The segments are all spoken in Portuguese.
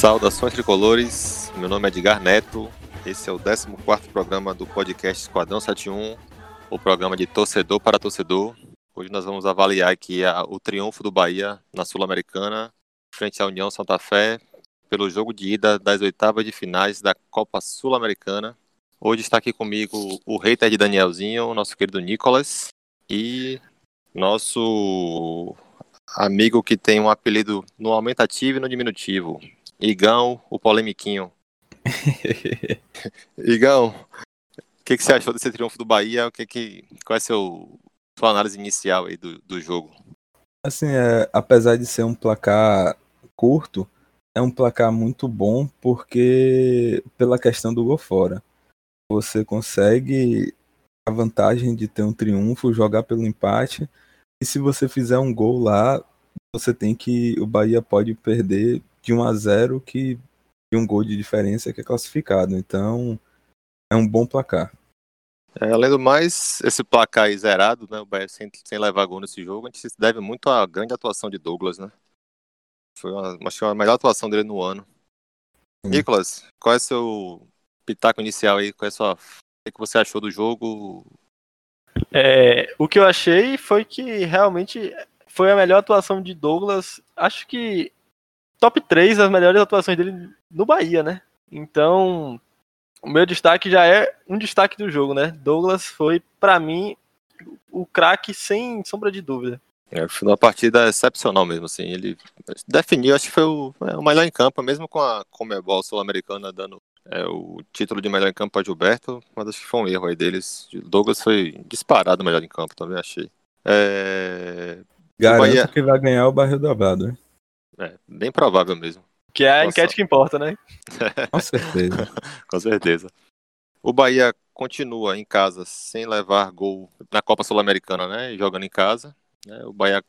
Saudações tricolores, meu nome é Edgar Neto, esse é o 14 programa do podcast Esquadrão 71, o programa de torcedor para torcedor. Hoje nós vamos avaliar aqui a, o triunfo do Bahia na Sul-Americana, frente à União Santa Fé, pelo jogo de ida das oitavas de finais da Copa Sul-Americana. Hoje está aqui comigo o hater de Danielzinho, nosso querido Nicolas, e nosso amigo que tem um apelido no aumentativo e no diminutivo, Igão, o polemiquinho. Igão, o que, que, você achou desse triunfo do Bahia? O que que, qual é a seu, sua análise inicial aí do, do jogo? Assim, é, apesar de ser um placar curto, é um placar muito bom porque pela questão do gol fora. Você consegue a vantagem de ter um triunfo, jogar pelo empate. E se você fizer um gol lá, você tem que. O Bahia pode perder de 1 a 0 que de um gol de diferença que é classificado. Então, é um bom placar. É, além do mais, esse placar aí zerado, né? O Bahia sem, sem levar gol nesse jogo, a gente se deve muito à grande atuação de Douglas, né? Foi uma, acho que a melhor atuação dele no ano. Sim. Nicolas, qual é o seu pitaco inicial aí? Qual é a sua, o que você achou do jogo? É, o que eu achei foi que realmente foi a melhor atuação de Douglas. Acho que top 3 as melhores atuações dele no Bahia, né? Então, o meu destaque já é um destaque do jogo, né? Douglas foi, para mim, o craque sem sombra de dúvida. É, foi uma partida excepcional mesmo, assim. Ele definiu, acho que foi o, é, o melhor em campo, mesmo com a Comebol Sul-Americana dando é, o título de melhor em campo para Gilberto, mas acho que foi um erro aí deles. Douglas foi disparado melhor em campo, também achei. É... Garanto Bahia... que vai ganhar o barril dobrado, né? É, bem provável mesmo. Que é a Nossa. enquete que importa, né? Com certeza. Com certeza. O Bahia continua em casa sem levar gol na Copa Sul-Americana, né? Jogando em casa. Né? O Bahia,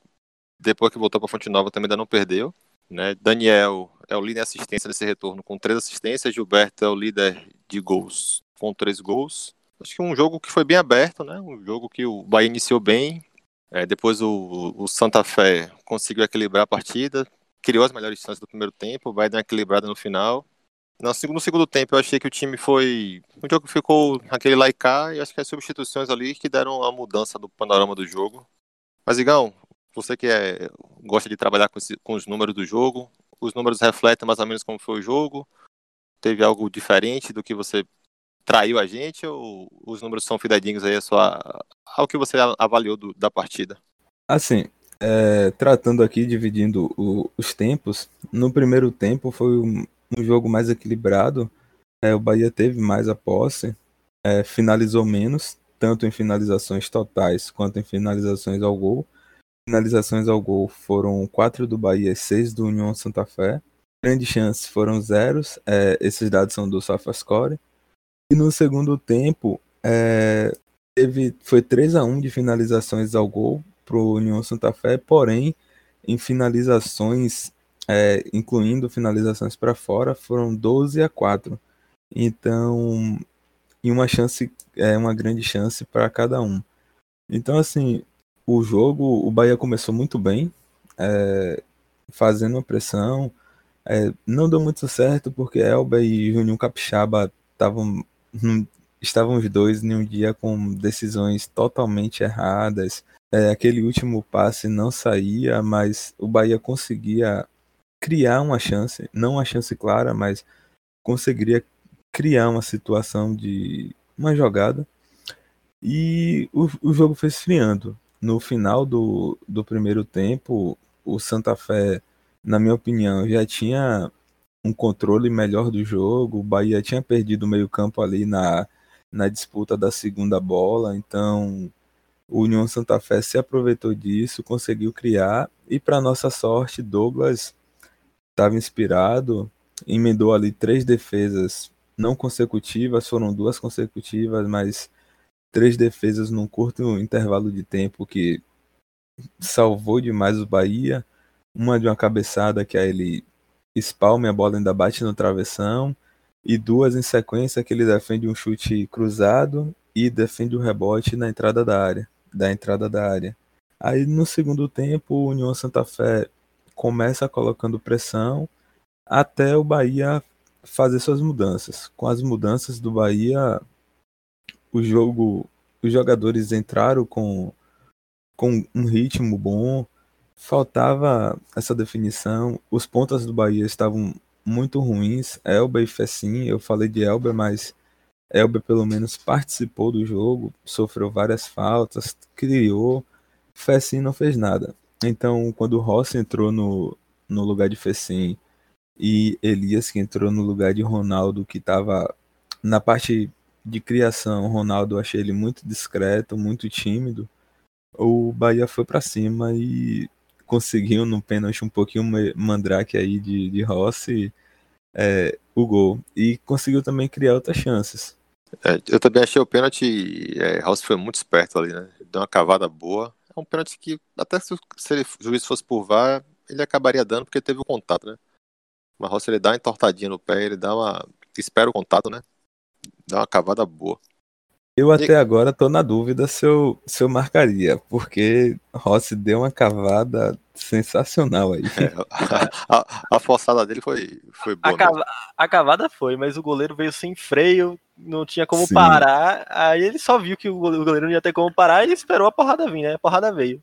depois que voltou para Fonte Nova, também ainda não perdeu. Né? Daniel é o líder de assistência nesse retorno com três assistências. Gilberto é o líder de gols com três gols. Acho que um jogo que foi bem aberto, né? Um jogo que o Bahia iniciou bem. É, depois o, o Santa Fé conseguiu equilibrar a partida, criou as melhores chances do primeiro tempo, vai dar uma equilibrada no final. No segundo, no segundo tempo eu achei que o time foi. O jogo ficou naquele laicar e acho que as substituições ali que deram a mudança do panorama do jogo. Mas, Igão, você que é, gosta de trabalhar com, esse, com os números do jogo, os números refletem mais ou menos como foi o jogo? Teve algo diferente do que você traiu a gente ou os números são fidedignos aí a sua, ao que você avaliou do, da partida? Assim, é, tratando aqui, dividindo o, os tempos, no primeiro tempo foi um, um jogo mais equilibrado, é, o Bahia teve mais a posse, é, finalizou menos, tanto em finalizações totais quanto em finalizações ao gol. Finalizações ao gol foram quatro do Bahia e seis do União Santa Fé. Grandes chances foram zeros, é, esses dados são do SofaScore. E no segundo tempo, é, teve, foi 3 a 1 de finalizações ao gol para o União Santa Fé, porém, em finalizações, é, incluindo finalizações para fora, foram 12 a 4. Então, e uma chance, é uma grande chance para cada um. Então, assim, o jogo, o Bahia começou muito bem, é, fazendo uma pressão. É, não deu muito certo porque Elba e Juninho Capixaba estavam estavam os dois em um dia com decisões totalmente erradas. É, aquele último passe não saía, mas o Bahia conseguia criar uma chance, não uma chance clara, mas conseguiria criar uma situação de uma jogada. E o, o jogo foi esfriando. No final do, do primeiro tempo, o Santa Fé, na minha opinião, já tinha um controle melhor do jogo. O Bahia tinha perdido o meio-campo ali na, na disputa da segunda bola, então o União Santa Fé se aproveitou disso, conseguiu criar e para nossa sorte, Douglas estava inspirado, emendou ali três defesas não consecutivas, foram duas consecutivas, mas três defesas num curto intervalo de tempo que salvou demais o Bahia. Uma de uma cabeçada que aí ele espalme a bola ainda bate no travessão e duas em sequência que ele defende um chute cruzado e defende o rebote na entrada da área, da entrada da área. Aí no segundo tempo, o União Santa Fé começa colocando pressão, até o Bahia fazer suas mudanças. Com as mudanças do Bahia, o jogo, os jogadores entraram com, com um ritmo bom, faltava essa definição. Os pontas do Bahia estavam muito ruins. Elber e Fessim, eu falei de Elber, mas Elber pelo menos participou do jogo, sofreu várias faltas, criou. Fessim não fez nada. Então, quando Rossi entrou no, no lugar de Fessim e Elias que entrou no lugar de Ronaldo, que estava na parte de criação, Ronaldo achei ele muito discreto, muito tímido. O Bahia foi para cima e conseguiu no pênalti um pouquinho mandrake aí de, de Rossi é, o gol. E conseguiu também criar outras chances. É, eu também achei o pênalti, é, Rossi foi muito esperto ali, né? Deu uma cavada boa. É um pênalti que, até se, se ele, o juiz fosse por VAR, ele acabaria dando porque teve o contato, né? Mas Rossi ele dá uma entortadinha no pé, ele dá uma. espera o contato, né? Dá uma cavada boa. Eu até agora tô na dúvida se eu, se eu marcaria, porque Rossi deu uma cavada sensacional aí. É, a, a, a, forçada dele foi, foi boa. A, cava, a, cavada foi, mas o goleiro veio sem freio, não tinha como Sim. parar. Aí ele só viu que o goleiro não ia ter como parar e esperou a porrada vir, né? A porrada veio.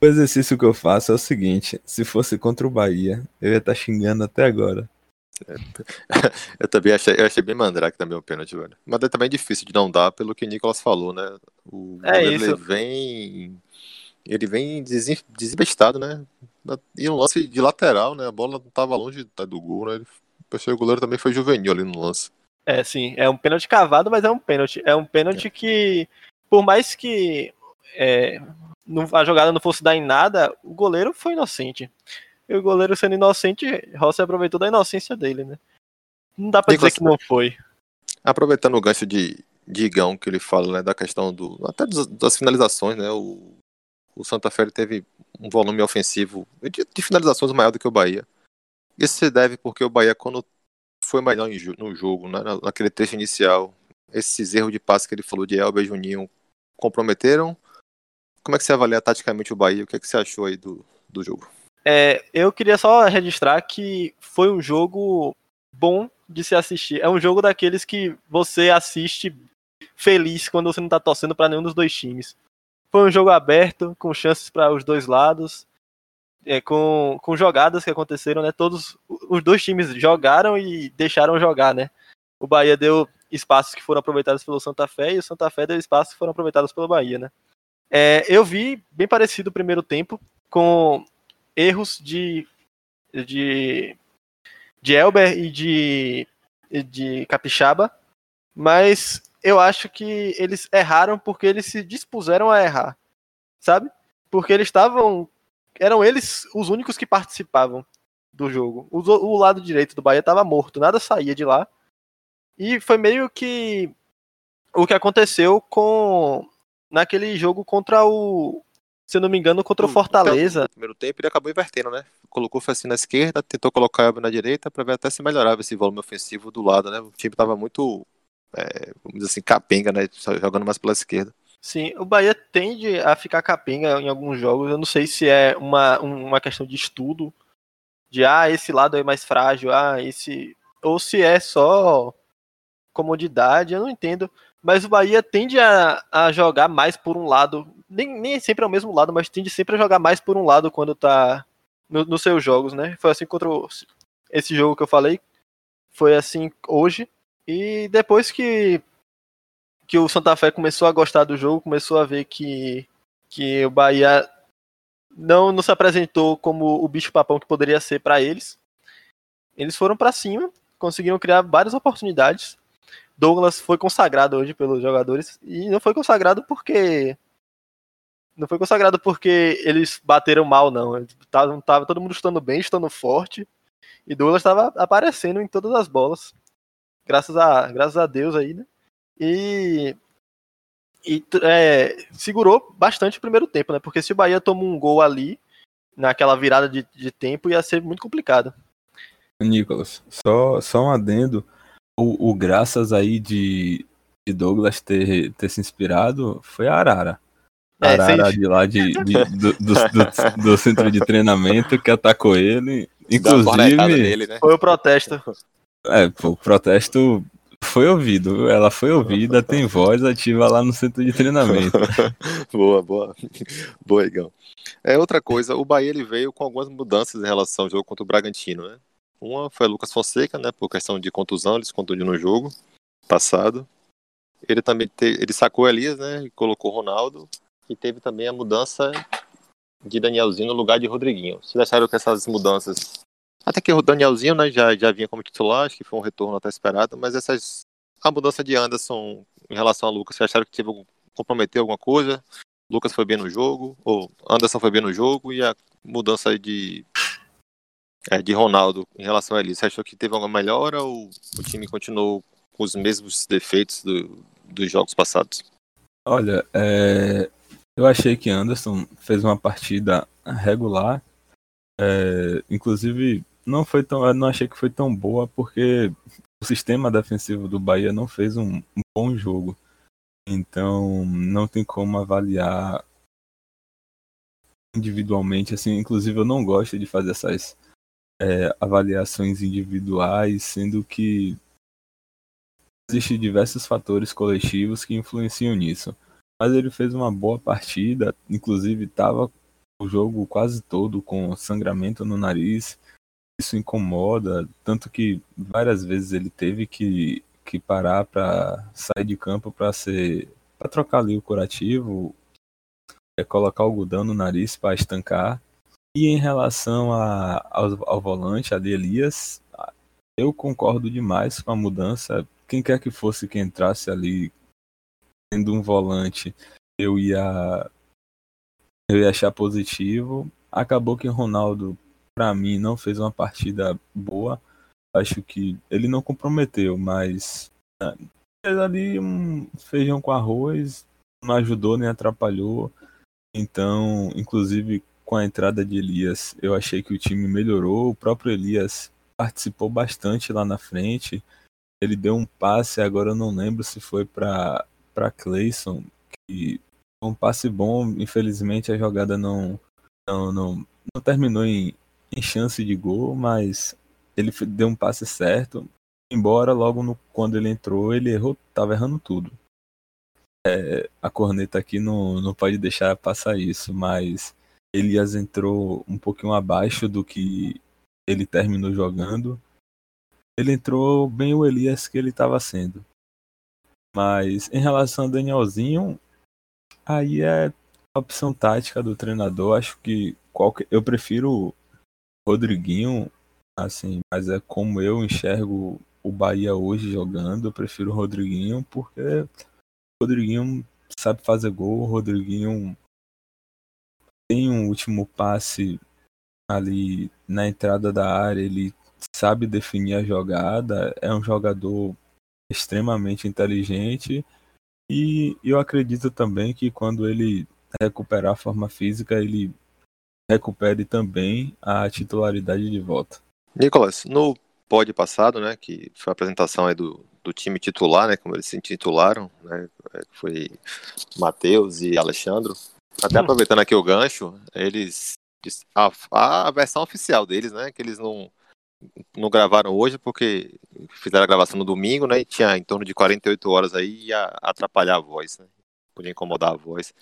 O exercício que eu faço é o seguinte: se fosse contra o Bahia, eu ia estar tá xingando até agora. eu também achei, eu achei bem mandrake também o pênalti, velho. Mas é também difícil de não dar, pelo que o Nicolas falou, né? O é isso. Ele vem. Ele vem desinvestado, né? E um lance de lateral, né? A bola não tava longe do gol, né? Pensei que o goleiro também foi juvenil ali no lance. É, sim. É um pênalti cavado, mas é um pênalti. É um pênalti é. que, por mais que é, a jogada não fosse dar em nada, o goleiro foi inocente. E o goleiro sendo inocente, Rossi aproveitou da inocência dele, né? Não dá pra dizer que não foi. Aproveitando o gancho de, de Igão que ele fala, né, da questão do até das finalizações, né? O, o Santa Fé teve um volume ofensivo de, de, finalizações maior do que o Bahia. Isso se deve porque o Bahia, quando foi melhor no jogo, né, naquele trecho inicial, esses erros de passe que ele falou de Elber e Juninho comprometeram. Como é que você avalia taticamente o Bahia? O que, é que você achou aí do, do jogo? É, eu queria só registrar que foi um jogo bom de se assistir. É um jogo daqueles que você assiste feliz quando você não tá torcendo para nenhum dos dois times. Foi um jogo aberto, com chances para os dois lados, é, com, com jogadas que aconteceram, né? Todos os dois times jogaram e deixaram jogar, né? O Bahia deu espaços que foram aproveitados pelo Santa Fé e o Santa Fé deu espaços que foram aproveitados pelo Bahia, né? É, eu vi bem parecido o primeiro tempo, com erros de, de, de Elber e de, de Capixaba, mas eu acho que eles erraram porque eles se dispuseram a errar, sabe? Porque eles estavam. Eram eles os únicos que participavam do jogo. O, o lado direito do Bahia estava morto, nada saía de lá. E foi meio que o que aconteceu com naquele jogo contra o, se não me engano, contra o Fortaleza. No primeiro tempo ele acabou invertendo, né? Colocou o Fassi na esquerda, tentou colocar o na direita para ver até se melhorava esse volume ofensivo do lado, né? O time tava muito, é, vamos dizer assim, capenga, né? Jogando mais pela esquerda. Sim, o Bahia tende a ficar capenga em alguns jogos. Eu não sei se é uma, uma questão de estudo, de ah, esse lado é mais frágil, ah, esse. Ou se é só comodidade, eu não entendo. Mas o Bahia tende a, a jogar mais por um lado nem, nem sempre é o mesmo lado, mas tende sempre a jogar mais por um lado quando tá nos no seus jogos, né? Foi assim contra o, esse jogo que eu falei, foi assim hoje. E depois que, que o Santa Fé começou a gostar do jogo, começou a ver que, que o Bahia não, não se apresentou como o bicho-papão que poderia ser para eles, eles foram para cima, conseguiram criar várias oportunidades. Douglas foi consagrado hoje pelos jogadores e não foi consagrado porque não foi consagrado porque eles bateram mal, não. Tava, tava todo mundo estando bem, estando forte. E Douglas estava aparecendo em todas as bolas. Graças a, graças a Deus aí, né? E, e é, segurou bastante o primeiro tempo, né? Porque se o Bahia toma um gol ali, naquela virada de, de tempo, ia ser muito complicado. Nicolas, só, só um adendo. O, o graças aí de, de Douglas ter, ter se inspirado foi a Arara. É, Arara de lá de, de do, do, do, do, centro de treinamento que atacou ele. Inclusive, nele, né? Foi o protesto. É, pô, o protesto foi ouvido, ela foi ouvida, tem voz ativa lá no centro de treinamento. boa, boa. Boa, Igão. É outra coisa, o Bahia ele veio com algumas mudanças em relação ao jogo contra o Bragantino, né? Uma foi o Lucas Fonseca, né, por questão de contusão, ele se contundiu no jogo passado. Ele também te, ele sacou Elias, né, e colocou Ronaldo. E teve também a mudança de Danielzinho no lugar de Rodriguinho. Vocês acharam que essas mudanças. Até que o Danielzinho né, já, já vinha como titular, acho que foi um retorno até esperado, mas essas. A mudança de Anderson em relação a Lucas, vocês acharam que teve comprometeu alguma coisa? Lucas foi bem no jogo, ou Anderson foi bem no jogo, e a mudança de. É, de Ronaldo em relação a ele. Você achou que teve alguma melhora ou o time continuou com os mesmos defeitos do, dos jogos passados? Olha, é, eu achei que Anderson fez uma partida regular. É, inclusive, não foi tão, não achei que foi tão boa porque o sistema defensivo do Bahia não fez um, um bom jogo. Então, não tem como avaliar individualmente. Assim, inclusive, eu não gosto de fazer essas é, avaliações individuais, sendo que existem diversos fatores coletivos que influenciam nisso mas ele fez uma boa partida, inclusive estava o jogo quase todo com sangramento no nariz. Isso incomoda, tanto que várias vezes ele teve que, que parar para sair de campo para ser para trocar ali o curativo, é, colocar algodão no nariz para estancar. E em relação a, ao, ao volante ali, Elias, eu concordo demais com a mudança. Quem quer que fosse que entrasse ali sendo um volante, eu ia eu ia achar positivo. Acabou que o Ronaldo, para mim, não fez uma partida boa. Acho que ele não comprometeu, mas né, fez ali um feijão com arroz, não ajudou nem atrapalhou. Então, inclusive com a entrada de Elias, eu achei que o time melhorou. O próprio Elias participou bastante lá na frente. Ele deu um passe, agora eu não lembro se foi para para Clayson, que um passe bom, infelizmente a jogada não não, não, não terminou em, em chance de gol, mas ele deu um passe certo. Embora logo no, quando ele entrou, ele errou, tava errando tudo. É, a corneta aqui não, não pode deixar passar isso, mas Elias entrou um pouquinho abaixo do que ele terminou jogando. Ele entrou bem o Elias que ele estava sendo. Mas em relação a Danielzinho, aí é opção tática do treinador. Acho que qualquer, eu prefiro Rodriguinho, assim, mas é como eu enxergo o Bahia hoje jogando. Eu prefiro o Rodriguinho porque o Rodriguinho sabe fazer gol, o Rodriguinho tem um último passe ali na entrada da área, ele sabe definir a jogada, é um jogador extremamente inteligente e eu acredito também que quando ele recuperar a forma física, ele recupere também a titularidade de volta. Nicolas, no pod passado, né, que foi a apresentação aí do, do time titular, né, como eles se intitularam, né, é, foi Matheus e Alexandre. Até hum. aproveitando aqui o gancho, eles a, a versão oficial deles, né, que eles não não gravaram hoje porque fizeram a gravação no domingo, né? E tinha em torno de 48 horas aí e ia atrapalhar a voz, né? Podia incomodar a voz.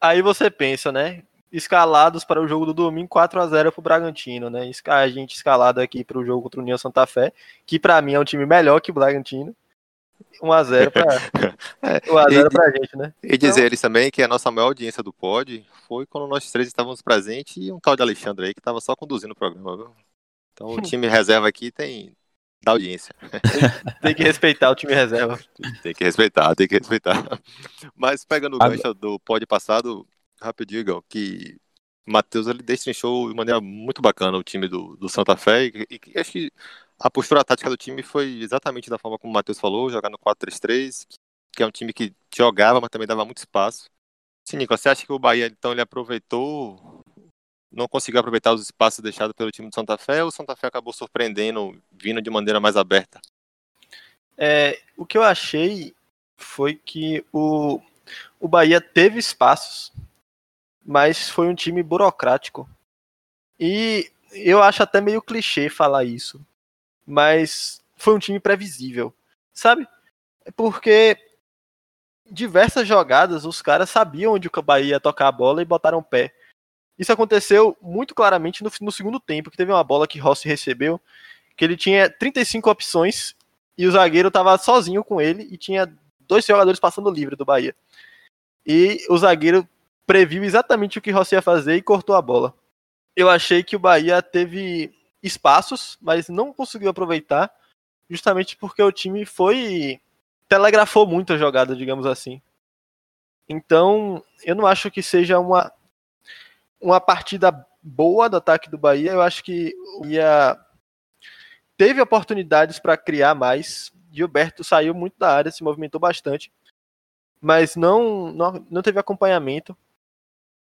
Aí você pensa, né? Escalados para o jogo do domingo 4 a 0 para o Bragantino, né? A gente escalado aqui para o jogo contra o União Santa Fé, que para mim é um time melhor que o Bragantino. 1x0 para é, 1x0 pra gente, né? E dizer então... eles também que a nossa maior audiência do pod foi quando nós três estávamos presentes e um tal de Alexandre aí que estava só conduzindo o programa, viu? Então o time reserva aqui tem da audiência. tem que respeitar o time reserva. Tem que respeitar, tem que respeitar. Mas pegando o gancho do pódio passado, rapidinho, Igor, que Matheus ele destrinchou de maneira muito bacana o time do, do Santa Fé e, e, acho que a postura tática do time foi exatamente da forma como o Matheus falou, jogar no 4-3-3, que é um time que jogava, mas também dava muito espaço. Sim, Nico, você acha que o Bahia então ele aproveitou não conseguiu aproveitar os espaços deixados pelo time do Santa Fé ou o Santa Fé acabou surpreendendo, vindo de maneira mais aberta? É, o que eu achei foi que o, o Bahia teve espaços, mas foi um time burocrático. E eu acho até meio clichê falar isso, mas foi um time previsível, sabe? Porque diversas jogadas os caras sabiam onde o Bahia ia tocar a bola e botaram o pé. Isso aconteceu muito claramente no, no segundo tempo, que teve uma bola que Rossi recebeu, que ele tinha 35 opções e o zagueiro estava sozinho com ele e tinha dois jogadores passando livre do Bahia. E o zagueiro previu exatamente o que Rossi ia fazer e cortou a bola. Eu achei que o Bahia teve espaços, mas não conseguiu aproveitar, justamente porque o time foi telegrafou muito a jogada, digamos assim. Então, eu não acho que seja uma uma partida boa do ataque do Bahia. Eu acho que o Bahia teve oportunidades para criar mais. Gilberto saiu muito da área, se movimentou bastante, mas não não, não teve acompanhamento.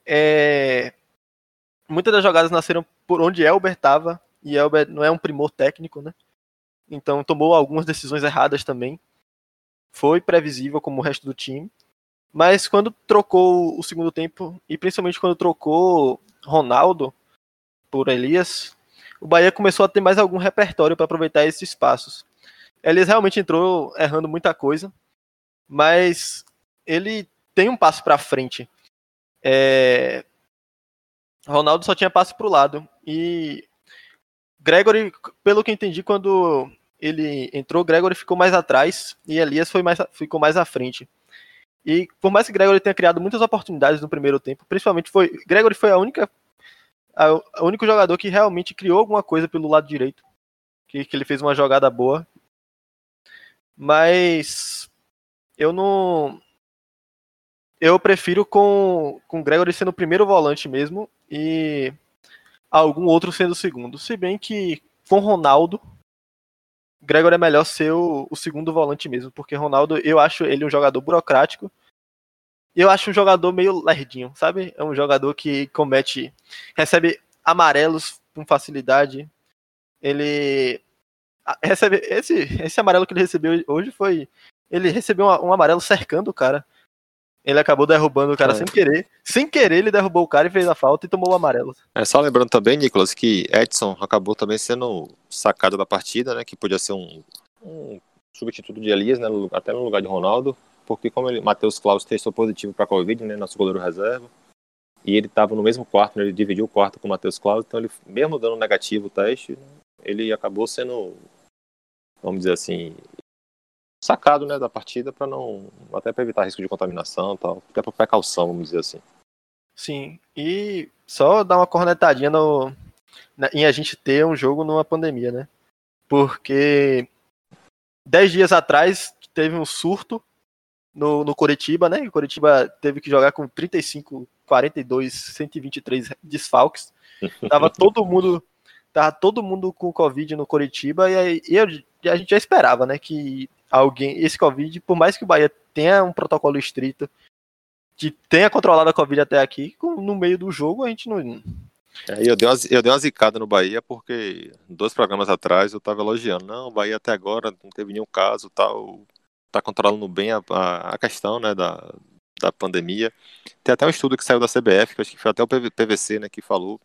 É, muitas das jogadas nasceram por onde Elber estava, e Elber não é um primor técnico, né? Então tomou algumas decisões erradas também. Foi previsível como o resto do time. Mas quando trocou o segundo tempo, e principalmente quando trocou Ronaldo por Elias, o Bahia começou a ter mais algum repertório para aproveitar esses espaços. Elias realmente entrou errando muita coisa, mas ele tem um passo para frente. É... Ronaldo só tinha passe para o lado e Gregory, pelo que entendi, quando ele entrou, Gregory ficou mais atrás e Elias foi mais, ficou mais à frente. E por mais que Gregory tenha criado muitas oportunidades no primeiro tempo, principalmente foi. Gregory foi a única. A único jogador que realmente criou alguma coisa pelo lado direito. Que, que ele fez uma jogada boa. Mas eu não. Eu prefiro com, com Gregory sendo o primeiro volante mesmo e algum outro sendo o segundo. Se bem que com Ronaldo, Gregor é melhor ser o, o, segundo volante mesmo, porque Ronaldo, eu acho ele um jogador burocrático. Eu acho um jogador meio lerdinho, sabe? É um jogador que comete. recebe amarelos com facilidade. Ele. recebe esse, esse amarelo que ele recebeu hoje foi. Ele recebeu um, um amarelo cercando o cara. Ele acabou derrubando o cara é. sem querer. Sem querer, ele derrubou o cara e fez a falta e tomou o amarelo. É só lembrando também, Nicolas, que Edson acabou também sendo sacado da partida, né? Que podia ser um, um substituto de Elias, né? Até no lugar de Ronaldo. Porque como ele, Matheus Klaus testou positivo para Covid, né? Nosso goleiro reserva. E ele estava no mesmo quarto, né, ele dividiu o quarto com o Matheus Klaus. Então ele, mesmo dando negativo o teste, ele acabou sendo, vamos dizer assim, sacado né, da partida para não até para evitar risco de contaminação tal até por precaução vamos dizer assim sim e só dar uma cornetadinha no na, em a gente ter um jogo numa pandemia né porque dez dias atrás teve um surto no, no Coritiba né o Coritiba teve que jogar com 35 42 123 desfalques tava todo mundo tava todo mundo com covid no Coritiba e, aí, e eu, a gente já esperava né que alguém, esse Covid, por mais que o Bahia tenha um protocolo estrito, que tenha controlado a Covid até aqui, no meio do jogo a gente não. É, eu, dei uma, eu dei uma zicada no Bahia porque dois programas atrás eu tava elogiando. Não, o Bahia até agora não teve nenhum caso, tal, tá controlando bem a, a, a questão né, da, da pandemia. Tem até um estudo que saiu da CBF, que acho que foi até o PVC né, que falou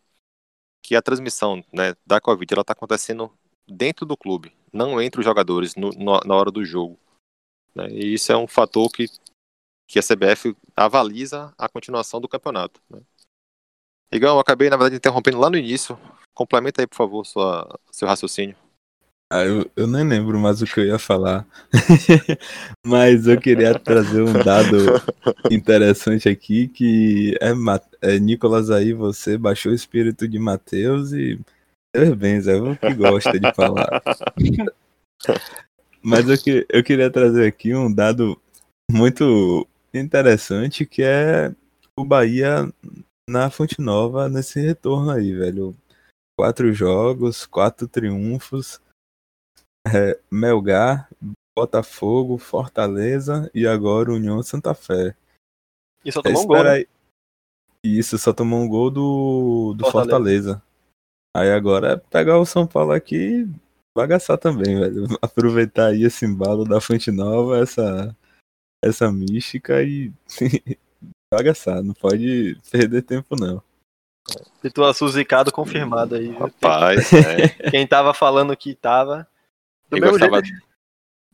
que a transmissão né, da Covid ela está acontecendo dentro do clube, não entre os jogadores no, no, na hora do jogo. Né? E isso é um fator que, que a CBF avaliza a continuação do campeonato. Né? Igão, eu acabei, na verdade, interrompendo lá no início. Complementa aí, por favor, sua, seu raciocínio. Ah, eu, eu nem lembro mais o que eu ia falar. Mas eu queria trazer um dado interessante aqui, que é, é Nicolas aí, você baixou o espírito de Mateus e Parabéns, é o que gosta de falar. Mas eu, que, eu queria trazer aqui um dado muito interessante que é o Bahia na Fonte Nova nesse retorno aí, velho. Quatro jogos, quatro triunfos. É, Melgar, Botafogo, Fortaleza e agora União Santa Fé. E só tomou um gol. Né? Isso, só tomou um gol do, do Fortaleza. Fortaleza. Aí agora é pegar o São Paulo aqui e bagaçar também, velho. Aproveitar aí esse embalo da Fonte Nova, essa, essa mística e bagaçar. Não pode perder tempo, não. Pituaçu zicado confirmado aí. Rapaz, é. Quem tava falando que tava. Do mesmo gostava, jeito.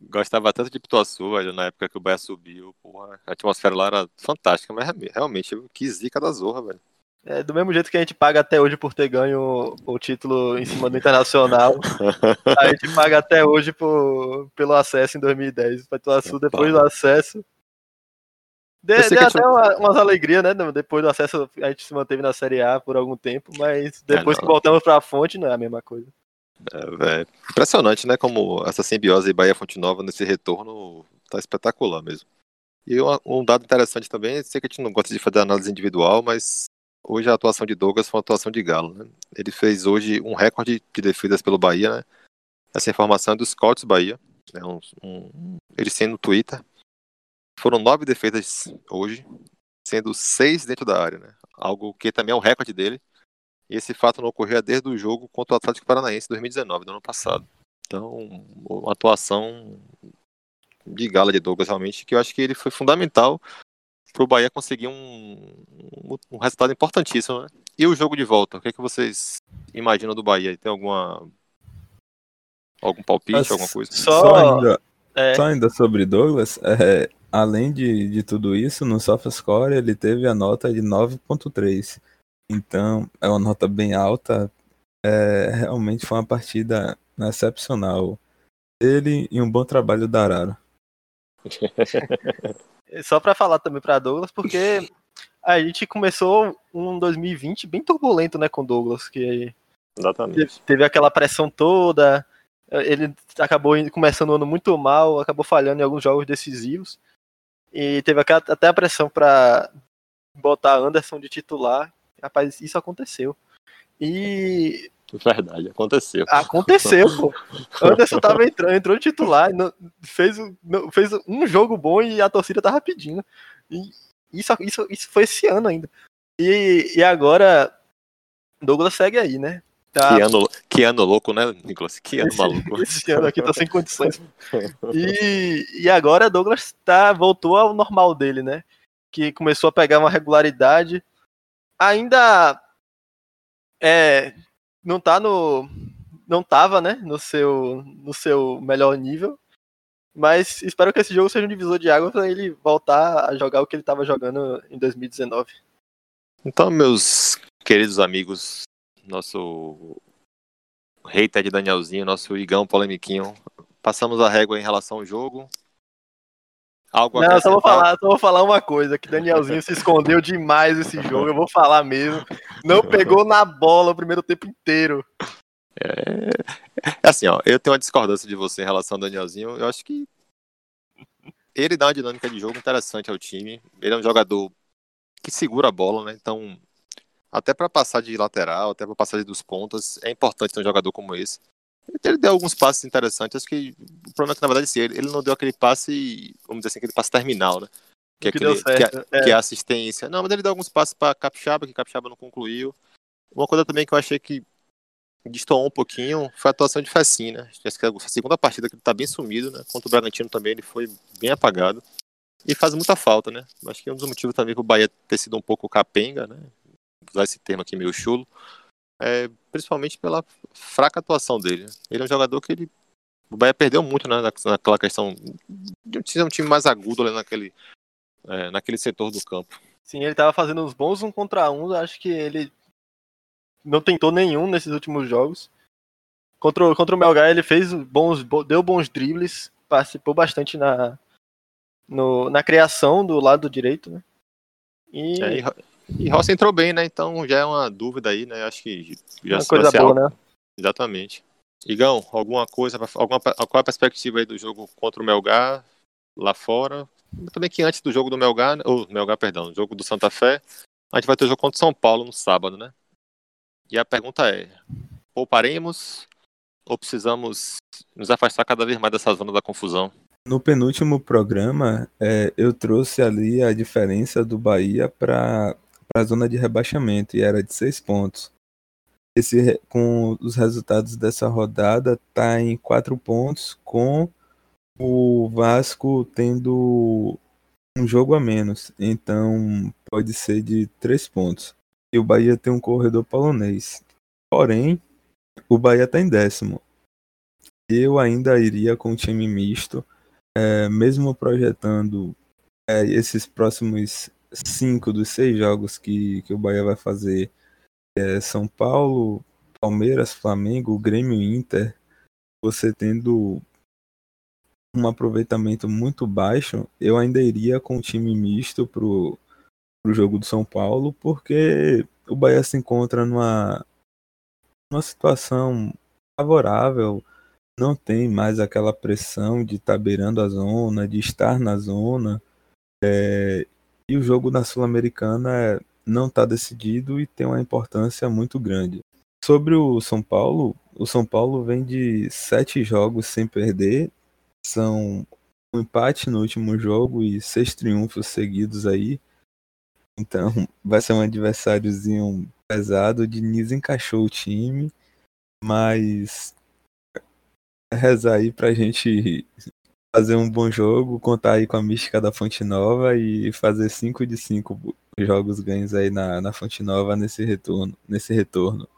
gostava tanto de Pituaçu, velho, na época que o Bahia subiu. Porra, a atmosfera lá era fantástica, mas realmente- realmente, que zica da zorra, velho. É, do mesmo jeito que a gente paga até hoje por ter ganho o título em cima do Internacional, a gente paga até hoje por, pelo acesso em 2010. O Pituaçu, depois do acesso. Sei deu até uma- umas alegrias, né? Depois do acesso, a gente se manteve na Série A por algum tempo, mas depois não. que voltamos pra fonte, não é a mesma coisa. É, velho. Impressionante, né? Como essa simbiose Bahia Fonte Nova nesse retorno tá espetacular mesmo. E uma- um dado interessante também, sei que a gente não gosta de fazer análise individual, mas hoje a atuação de Douglas foi uma atuação de galo, né? Ele fez hoje um recorde de defesas pelo Bahia, né? Essa informação é do Scouts Bahia, né? Um, um, eles têm no Twitter. Foram nove defesas hoje, sendo seis dentro da área, né? Algo que também é um recorde dele. E esse fato não ocorria desde o jogo contra o Atlético Paranaense em 2019, do ano passado. Então, uma atuação de gala de Douglas, realmente, que eu acho que ele foi fundamental para o Bahia conseguir um, um, um resultado importantíssimo. Né? E o jogo de volta, o que, é que vocês imaginam do Bahia? Tem alguma. algum palpite, Mas alguma coisa? Só- Só ainda, É, só ainda sobre Douglas, é, além de, de tudo isso, no SofaScore ele teve a nota de 9.3. Então, é uma nota bem alta. É, realmente foi uma partida excepcional. Ele e um bom trabalho da Arara. só pra falar também pra Douglas, porque a gente começou um 2020 bem turbulento, né, com Douglas, que Exatamente. teve, aquela pressão toda, ele acabou começando o ano muito mal, acabou falhando em alguns jogos decisivos, e teve até a pressão pra botar Anderson de titular. Rapaz, isso aconteceu. E Verdade, aconteceu. aconteceu, pô. Anderson tava entrando, entrou de titular, fez, fez um jogo bom e a torcida tava pedindo. E isso, isso, isso foi esse ano ainda. E, e agora, Douglas segue aí, né? Tá, Que, ano, que ano louco, né, Nicolas? Que ano esse, maluco. esse ano aqui tá sem condições. E, e agora Douglas tá, voltou ao normal dele, né? Que começou a pegar uma regularidade. Ainda é, não tá no. Não tava, né? No seu, no seu melhor nível. Mas espero que esse jogo seja um divisor de água para ele voltar a jogar o que ele tava jogando em 2019. Então, meus queridos amigos, nosso hater de Danielzinho, nosso Igão Polemiquinho, passamos a régua em relação ao jogo. Algo Não, só vou falar, só vou falar uma coisa, que Danielzinho se escondeu demais esse jogo, eu vou falar mesmo. Não pegou na bola o primeiro tempo inteiro. É assim, ó, eu tenho uma discordância de você em relação ao Danielzinho. Eu acho que ele dá uma dinâmica de jogo interessante ao time. Ele é um jogador que segura a bola, né? Então, até para passar de lateral, até para passar dos pontas, é importante ter um jogador como esse. Ele deu alguns passes interessantes. Acho que o problema é que, na verdade, sim, ele, não deu aquele passe, vamos dizer assim, aquele passe terminal, né? Que, é que aquele, que, certo. é, É. que é assistência. Não, mas ele deu alguns passes para Capixaba, que Capixaba não concluiu. Uma coisa também que eu achei que destoou um pouquinho foi a atuação de Facin, né? Acho que é a segunda partida que ele tá bem sumido, né? Contra o Bragantino também ele foi bem apagado. E faz muita falta, né? Acho que é um dos motivos também pro Bahia ter sido um pouco capenga, né? Usar esse termo aqui meio chulo. É, principalmente pela fraca atuação dele. Ele é um jogador que ele. O Bahia perdeu muito né, na- naquela questão de time- um time mais agudo ali naquele, é, naquele setor do campo. Sim, ele tava fazendo uns bons um contra um, acho que ele não tentou nenhum nesses últimos jogos. Contra, o- contra o Melgar ele fez bons, bo- deu bons dribles, participou bastante na, no- na criação do lado direito, né? E É, e, Ro- Rossi entrou bem, né? Então já é uma dúvida aí, né? Acho que já uma coisa ser boa, né? Exatamente. Igão, alguma coisa, alguma, qual é a perspectiva aí do jogo contra o Melgar lá fora? Também que antes do jogo do Melgar, ou Melgar, perdão, jogo do Santa Fé, a gente vai ter o jogo contra o São Paulo no sábado, né? E a pergunta é: pouparemos ou precisamos nos afastar cada vez mais dessa zona da confusão? No penúltimo programa, é, eu trouxe ali a diferença do Bahia para a zona de rebaixamento e era de seis pontos. Esse, com os resultados dessa rodada, tá em quatro pontos, com o Vasco tendo um jogo a menos. Então, pode ser de três pontos. e o Bahia tem um corredor polonês. Porém, o Bahia está em décimo. Eu ainda iria com o time misto, é, mesmo projetando é, esses próximos cinco dos seis jogos que, que o Bahia vai fazer. É, São Paulo, Palmeiras, Flamengo, Grêmio Inter, você tendo um aproveitamento muito baixo, eu ainda iria com o time misto pro, pro jogo do São Paulo, porque o Bahia se encontra numa, numa situação favorável, não tem mais aquela pressão de estar tá beirando a zona, de estar na zona, é, e o jogo na Sul-Americana não está decidido e tem uma importância muito grande. Sobre o São Paulo, o São Paulo vem de sete jogos sem perder são um empate no último jogo e seis triunfos seguidos aí. Então vai ser um adversáriozinho pesado. O Diniz encaixou o time, mas rezar aí pra gente fazer um bom jogo, contar aí com a mística da Fonte Nova e fazer 5 de 5 jogos ganhos aí na, na Fonte Nova nesse retorno. Nesse retorno.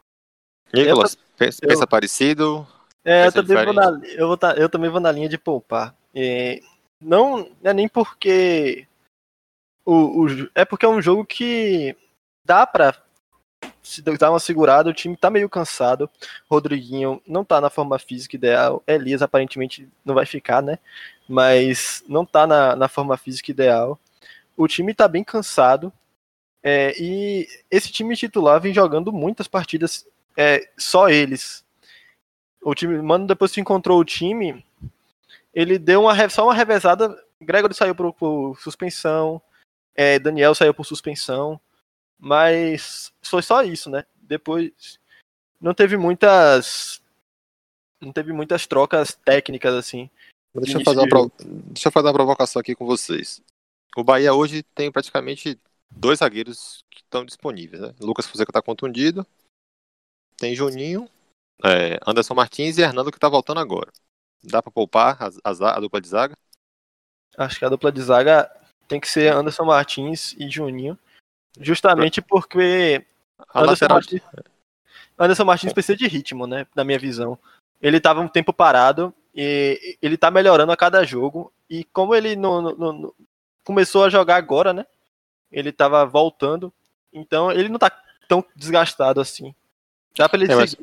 Nicolas, pensa, pensa parecido? É, eu também, vou na, eu, vou tá, eu também vou na linha de poupar. É, não, não é nem porque. O, o, é porque é um jogo que dá pra se dar uma segurada, o time tá meio cansado. Rodriguinho não tá na forma física ideal. Elias aparentemente não vai ficar, né? Mas não tá na, na forma física ideal. O time tá bem cansado. É, e esse time titular vem jogando muitas partidas é, só eles. O time, mano, depois que encontrou o time, ele deu uma, só uma revezada. Gregory saiu por, por suspensão, é, Daniel saiu por suspensão, mas foi só isso, né? Depois não teve muitas. Não teve muitas trocas técnicas assim. Deixa eu, fazer uma prov... Deixa eu fazer uma provocação aqui com vocês. O Bahia hoje tem praticamente dois zagueiros que estão disponíveis. Né? Lucas Fonseca está contundido. Tem Juninho é, Anderson Martins e Hernando que tá voltando agora. Dá para poupar a, a, a, dupla de zaga? Acho que a dupla de zaga tem que ser Anderson Martins e Juninho. Justamente porque Anderson Martins, Anderson Martins precisa de ritmo, né? Na minha visão. Ele tava um tempo parado e ele tá melhorando a cada jogo. E como ele não, não, não começou a jogar agora, né? Ele tava voltando. Então ele não tá tão desgastado assim. Dá pra ele é, mas,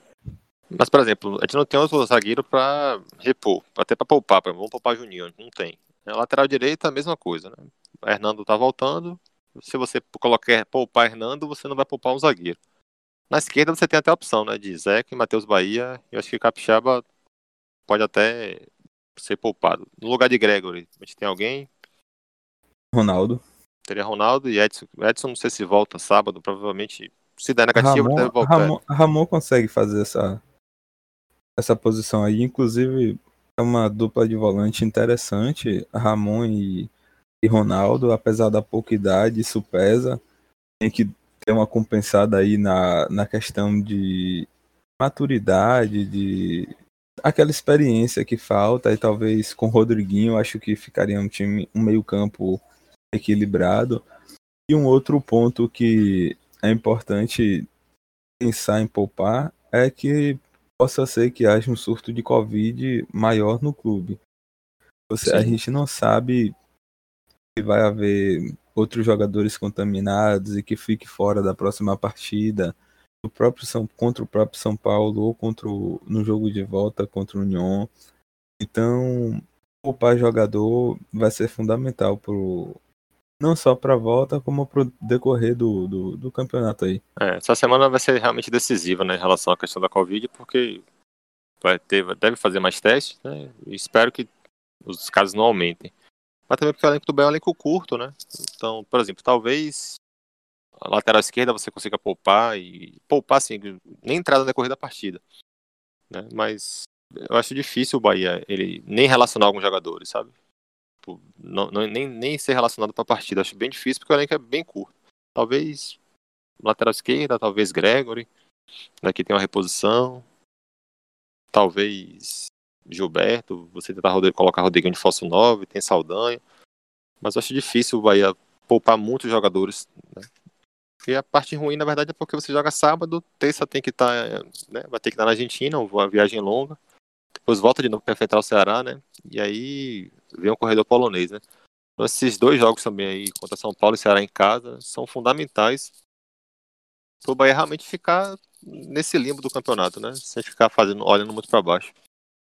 mas, por exemplo, a gente não tem outro zagueiro para repor, até para poupar, pra, vamos poupar Juninho, não tem. Lateral direita, a mesma coisa, né? O Hernando tá voltando, se você colocar poupar Hernando, você não vai poupar um zagueiro. Na esquerda você tem até a opção, né, de Zeca e Matheus Bahia, eu acho que Capixaba pode até ser poupado. No lugar de Gregory, a gente tem alguém? Ronaldo. Teria Ronaldo e Edson. Edson não sei se volta sábado, provavelmente se der negativo Ramon, deve voltar. Ramon, Ramon consegue fazer essa essa posição aí. Inclusive, é uma dupla de volante interessante, Ramon e, e Ronaldo, apesar da pouca idade, isso pesa. Tem que ter uma compensada aí na, na questão de maturidade, de aquela experiência que falta, e talvez com Rodriguinho acho que ficaria um time, um meio-campo equilibrado. E um outro ponto que é importante pensar em poupar é que possa ser que haja um surto de Covid maior no clube. Você, a gente não sabe se vai haver outros jogadores contaminados e que fique fora da próxima partida do próprio São, contra o próprio São Paulo ou contra o, no jogo de volta contra o Union. Então, poupar jogador vai ser fundamental pro, não só para a volta, como para o decorrer do, do, do, campeonato aí. É, essa semana vai ser realmente decisiva né, em relação à questão da Covid, porque vai ter, deve fazer mais testes, né? E espero que os casos não aumentem. Mas também porque o elenco do Bahia é um elenco curto, né? Então, por exemplo, talvez a lateral esquerda você consiga poupar e poupar assim, nem entrar no decorrer da partida. Né? Mas eu acho difícil o Bahia ele nem relacionar alguns jogadores, sabe? Tipo, não, não, nem, nem ser relacionado para a partida. Acho bem difícil porque o elenco é bem curto. Talvez lateral esquerda, talvez Gregory. Daqui tem uma reposição. Talvez Gilberto. Você tentar colocar Rodriguinho de falso 9. Tem Saldanha. Mas acho difícil o Bahia poupar muitos jogadores. Né? A parte ruim, na verdade, é porque você joga sábado, terça tem que estar, tá, né, vai ter que estar na Argentina, uma viagem longa. Depois volta de novo para enfrentar o Ceará, né? E aí vem um corredor polonês, né? Então, esses dois jogos também aí, contra São Paulo e Ceará em casa, são fundamentais para o Bahia realmente ficar nesse limbo do campeonato, né? Sem ficar fazendo, olhando muito para baixo.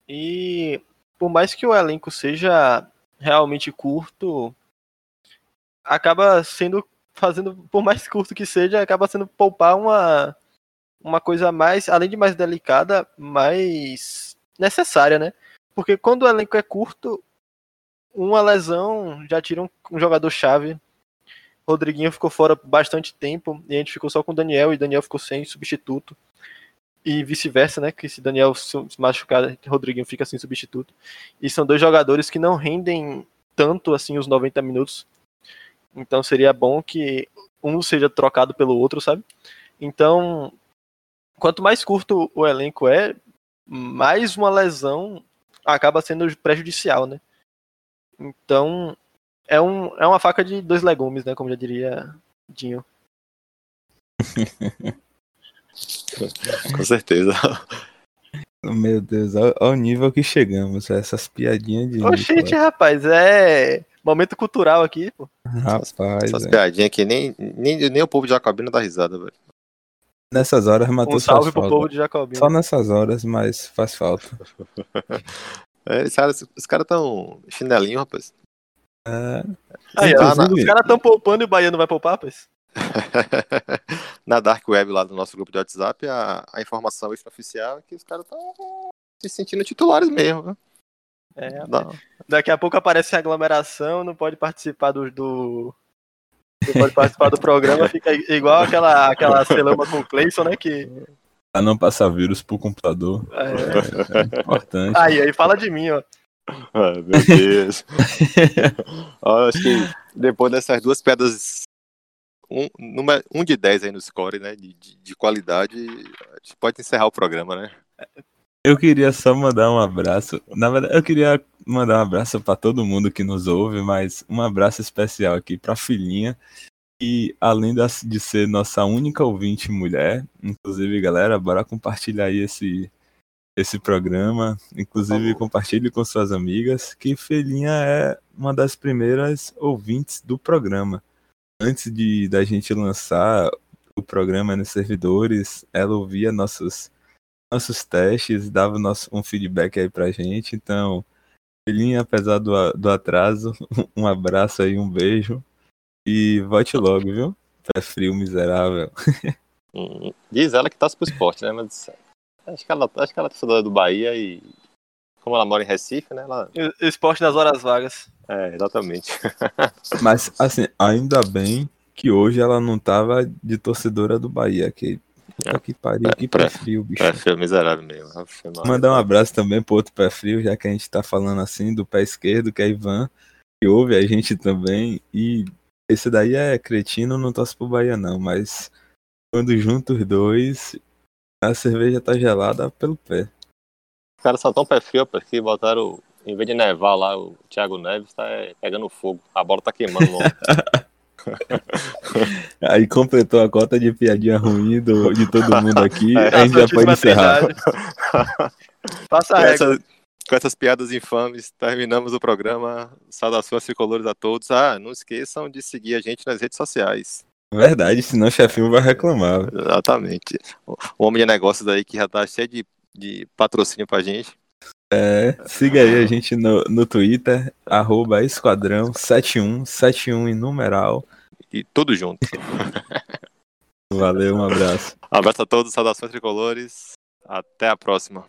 E por mais que o elenco seja realmente curto, acaba sendo fazendo, por mais curto que seja, acaba sendo poupar uma, uma coisa mais, além de mais delicada, mais necessária, né? Porque quando o elenco é curto, uma lesão já tira um, um jogador-chave. Rodriguinho ficou fora bastante tempo e a gente ficou só com o Daniel e Daniel ficou sem substituto. E vice-versa, né? Que se Daniel se machucar, Rodriguinho fica sem substituto. E são dois jogadores que não rendem tanto assim os 90 minutos então seria bom que um seja trocado pelo outro, sabe? Então, quanto mais curto o elenco é, mais uma lesão acaba sendo prejudicial, né? Então, é, um, é uma faca de dois legumes, né? Como já diria Dinho. Com certeza. Meu Deus, ao, nível que chegamos, essas piadinhas de. Oxente, rapaz, é Momento cultural aqui, pô. Rapaz. Essas é. piadinhas aqui, nem, nem, nem o povo de Jacobina dá risada, velho. Nessas horas, Matheus. Um salve pro falta. povo de Jacobina. Só nessas horas, mas faz falta. é, os caras cara tão chinelinho, rapaz. É. Aí, ó, os caras tão poupando e o Bahia não vai poupar, rapaz? na Dark Web lá do nosso grupo de WhatsApp, a, a informação extraoficial é que os caras estão se sentindo titulares mesmo, né? É, daqui a pouco aparece a aglomeração, não pode participar do, do não pode participar do programa, fica igual aquela, aquela celama com o Clayson, né? Que... Pra não passar vírus pro computador. É, é importante. Aí, aí fala de mim, ó. Ai, meu Deus. ó, acho que depois dessas duas pedras, um, numa, um de 10 aí no score, né? De, de, de qualidade, a gente pode encerrar o programa, né? Eu queria só mandar um abraço. Na verdade, eu queria mandar um abraço para todo mundo que nos ouve, mas um abraço especial aqui para a filhinha. E além de ser nossa única ouvinte mulher, inclusive, galera, bora compartilhar aí esse, esse programa. Inclusive, compartilhe com suas amigas, que Filhinha é uma das primeiras ouvintes do programa. Antes de da gente lançar o programa nos servidores, ela ouvia nossos nossos testes, dava nosso, um feedback aí pra gente. Então, filhinha, apesar do, do atraso, um abraço aí, um beijo. E volte logo, viu? Pé frio, miserável. Hum, diz ela que tá pro esporte, né? Mas acho que ela, acho que ela é torcedora do Bahia e como ela mora em Recife, né? Ela... Esporte das horas vagas. É, exatamente. Mas, assim, ainda bem que hoje ela não tava de torcedora do Bahia, que Puta que pariu, que pé frio, bicho. Pé frio miserável mesmo. Mandar um abraço também pro outro pé frio, já que a gente tá falando assim, do pé esquerdo, que é Ivan, que ouve a gente também. E esse daí é cretino, não torce pro Bahia não, mas quando junto os dois, a cerveja tá gelada pelo pé. Os caras são tão pé frio, porque botaram, em vez de nevar lá, o Thiago Neves tá pegando fogo. A bola tá queimando. Aí completou a cota de piadinha ruim do, de todo mundo aqui. É, a gente já pode encerrar. Passa a essa, com essas piadas infames, terminamos o programa. Saudações tricolores a todos. Ah, não esqueçam de seguir a gente nas redes sociais. Verdade, senão o chefinho vai reclamar. Exatamente. O homem de negócios aí que já tá cheio de, de patrocínio pra gente. É, siga aí a gente no, no Twitter, arroba esquadrão7171 em numeral. E tudo junto. Valeu, um abraço. Um abraço a todos, saudações tricolores. Até a próxima.